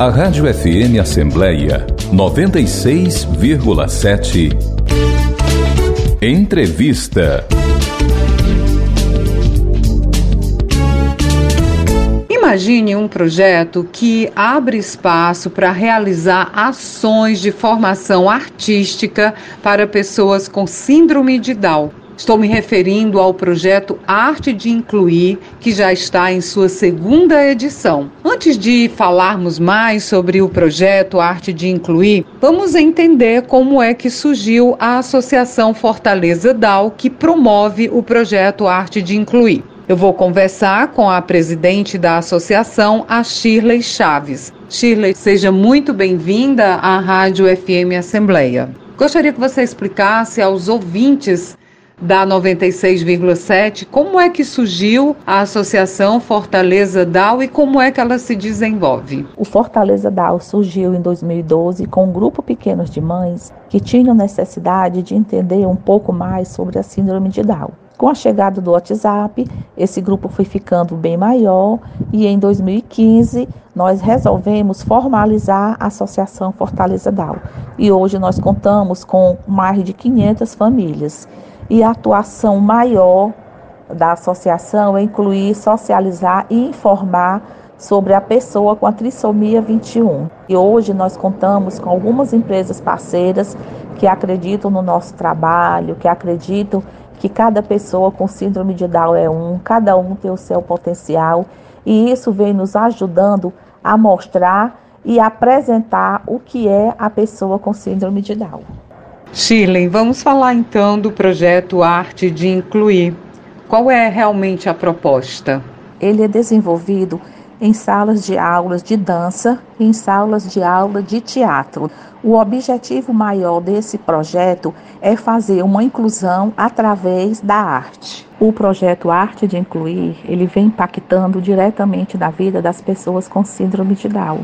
A Rádio FM Assembleia 96,7. Entrevista. Imagine um projeto que abre espaço para realizar ações de formação artística para pessoas com síndrome de Down. Estou me referindo ao projeto Arte de Incluir, que já está em sua segunda edição. Antes de falarmos mais sobre o projeto Arte de Incluir, vamos entender como é que surgiu a Associação Fortaleza DAO, que promove o projeto Arte de Incluir. Eu vou conversar com a presidente da associação, a Shirley Chaves. Shirley, seja muito bem-vinda à Rádio FM Assembleia. Gostaria que você explicasse aos ouvintes da 96,7, como é que surgiu a Associação Fortaleza DAO e como é que ela se desenvolve? O Fortaleza DAO surgiu em 2012 com um grupo pequeno de mães que tinham necessidade de entender um pouco mais sobre a síndrome de Down. Com a chegada do WhatsApp, esse grupo foi ficando bem maior e em 2015 nós resolvemos formalizar a Associação Fortaleza DAO. E hoje nós contamos com mais de 500 famílias e a atuação maior da associação é incluir, socializar e informar sobre a pessoa com a trissomia 21. E hoje nós contamos com algumas empresas parceiras que acreditam no nosso trabalho, que acreditam que cada pessoa com síndrome de Down é um, cada um tem o seu potencial, e isso vem nos ajudando a mostrar e apresentar o que é a pessoa com síndrome de Down. Shirley, vamos falar então do projeto Arte de Incluir. Qual é realmente a proposta? Ele é desenvolvido em salas de aulas de dança e em salas de aula de teatro. O objetivo maior desse projeto é fazer uma inclusão através da arte. O projeto Arte de Incluir, ele vem impactando diretamente na vida das pessoas com síndrome de Down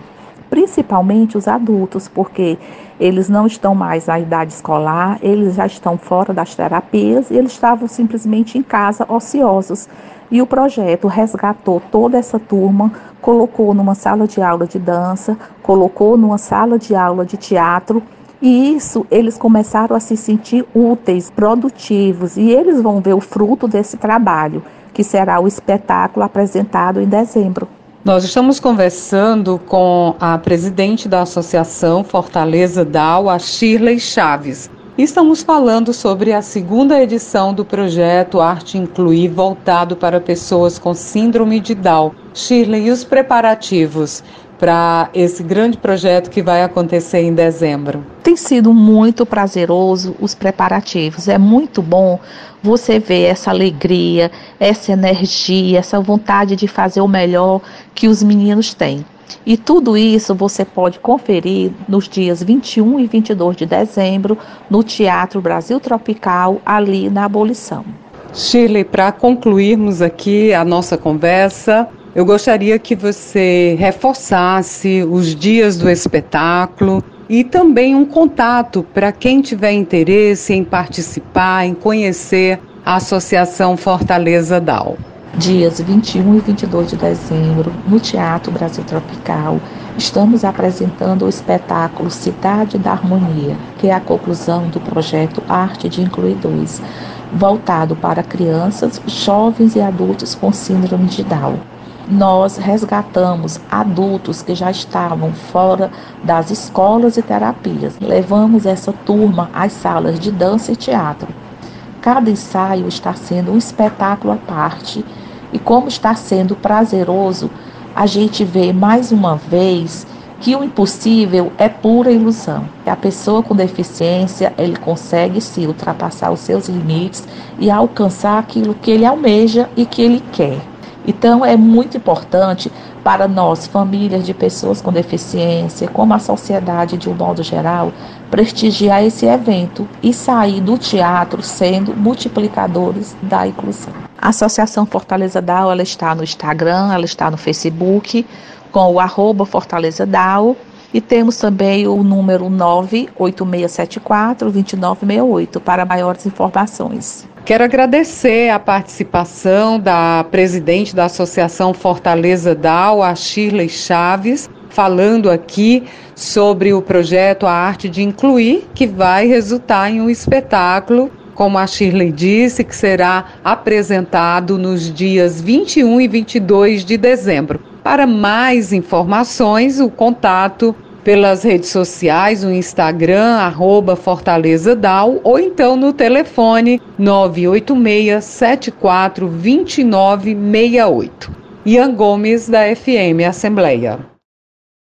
principalmente os adultos, porque eles não estão mais na idade escolar, eles já estão fora das terapias e eles estavam simplesmente em casa ociosos. E o projeto resgatou toda essa turma, colocou numa sala de aula de dança, colocou numa sala de aula de teatro e isso eles começaram a se sentir úteis, produtivos, e eles vão ver o fruto desse trabalho, que será o espetáculo apresentado em dezembro. Nós estamos conversando com a presidente da Associação Fortaleza DAO, a Shirley Chaves. Estamos falando sobre a segunda edição do projeto Arte Incluir, voltado para pessoas com síndrome de Down. Shirley, e os preparativos para esse grande projeto que vai acontecer em dezembro? Tem sido muito prazeroso os preparativos. É muito bom você ver essa alegria, essa energia, essa vontade de fazer o melhor que os meninos têm. E tudo isso você pode conferir nos dias 21 e 22 de dezembro no Teatro Brasil Tropical, ali na Abolição. Shirley, para concluirmos aqui a nossa conversa, eu gostaria que você reforçasse os dias do espetáculo e também um contato para quem tiver interesse em participar, em conhecer a Associação Fortaleza DAO. Dias 21 e 22 de dezembro, no Teatro Brasil Tropical, estamos apresentando o espetáculo Cidade da Harmonia, que é a conclusão do projeto Arte de Incluir 2, voltado para crianças, jovens e adultos com síndrome de Down nós resgatamos adultos que já estavam fora das escolas e terapias. Levamos essa turma às salas de dança e teatro. Cada ensaio está sendo um espetáculo à parte e como está sendo prazeroso, a gente vê mais uma vez que o impossível é pura ilusão. A pessoa com deficiência, ele consegue se ultrapassar os seus limites e alcançar aquilo que ele almeja e que ele quer. Então, é muito importante para nós, famílias de pessoas com deficiência, como a sociedade de um modo geral, prestigiar esse evento e sair do teatro sendo multiplicadores da inclusão. A Associação Fortaleza DAO ela está no Instagram, ela está no Facebook, com o arroba Fortaleza DAO, e temos também o número 98674-2968 para maiores informações. Quero agradecer a participação da presidente da Associação Fortaleza DAO, a Shirley Chaves. falando aqui sobre o projeto A Arte de Incluir, que vai resultar em um espetáculo como a Shirley disse, que será apresentado nos dias 21 e 22 de dezembro. Para mais informações, o contato pelas redes sociais, o Instagram, arroba Fortaleza Dal, ou então no telefone 986 74 2968. Ian Gomes, da FM Assembleia.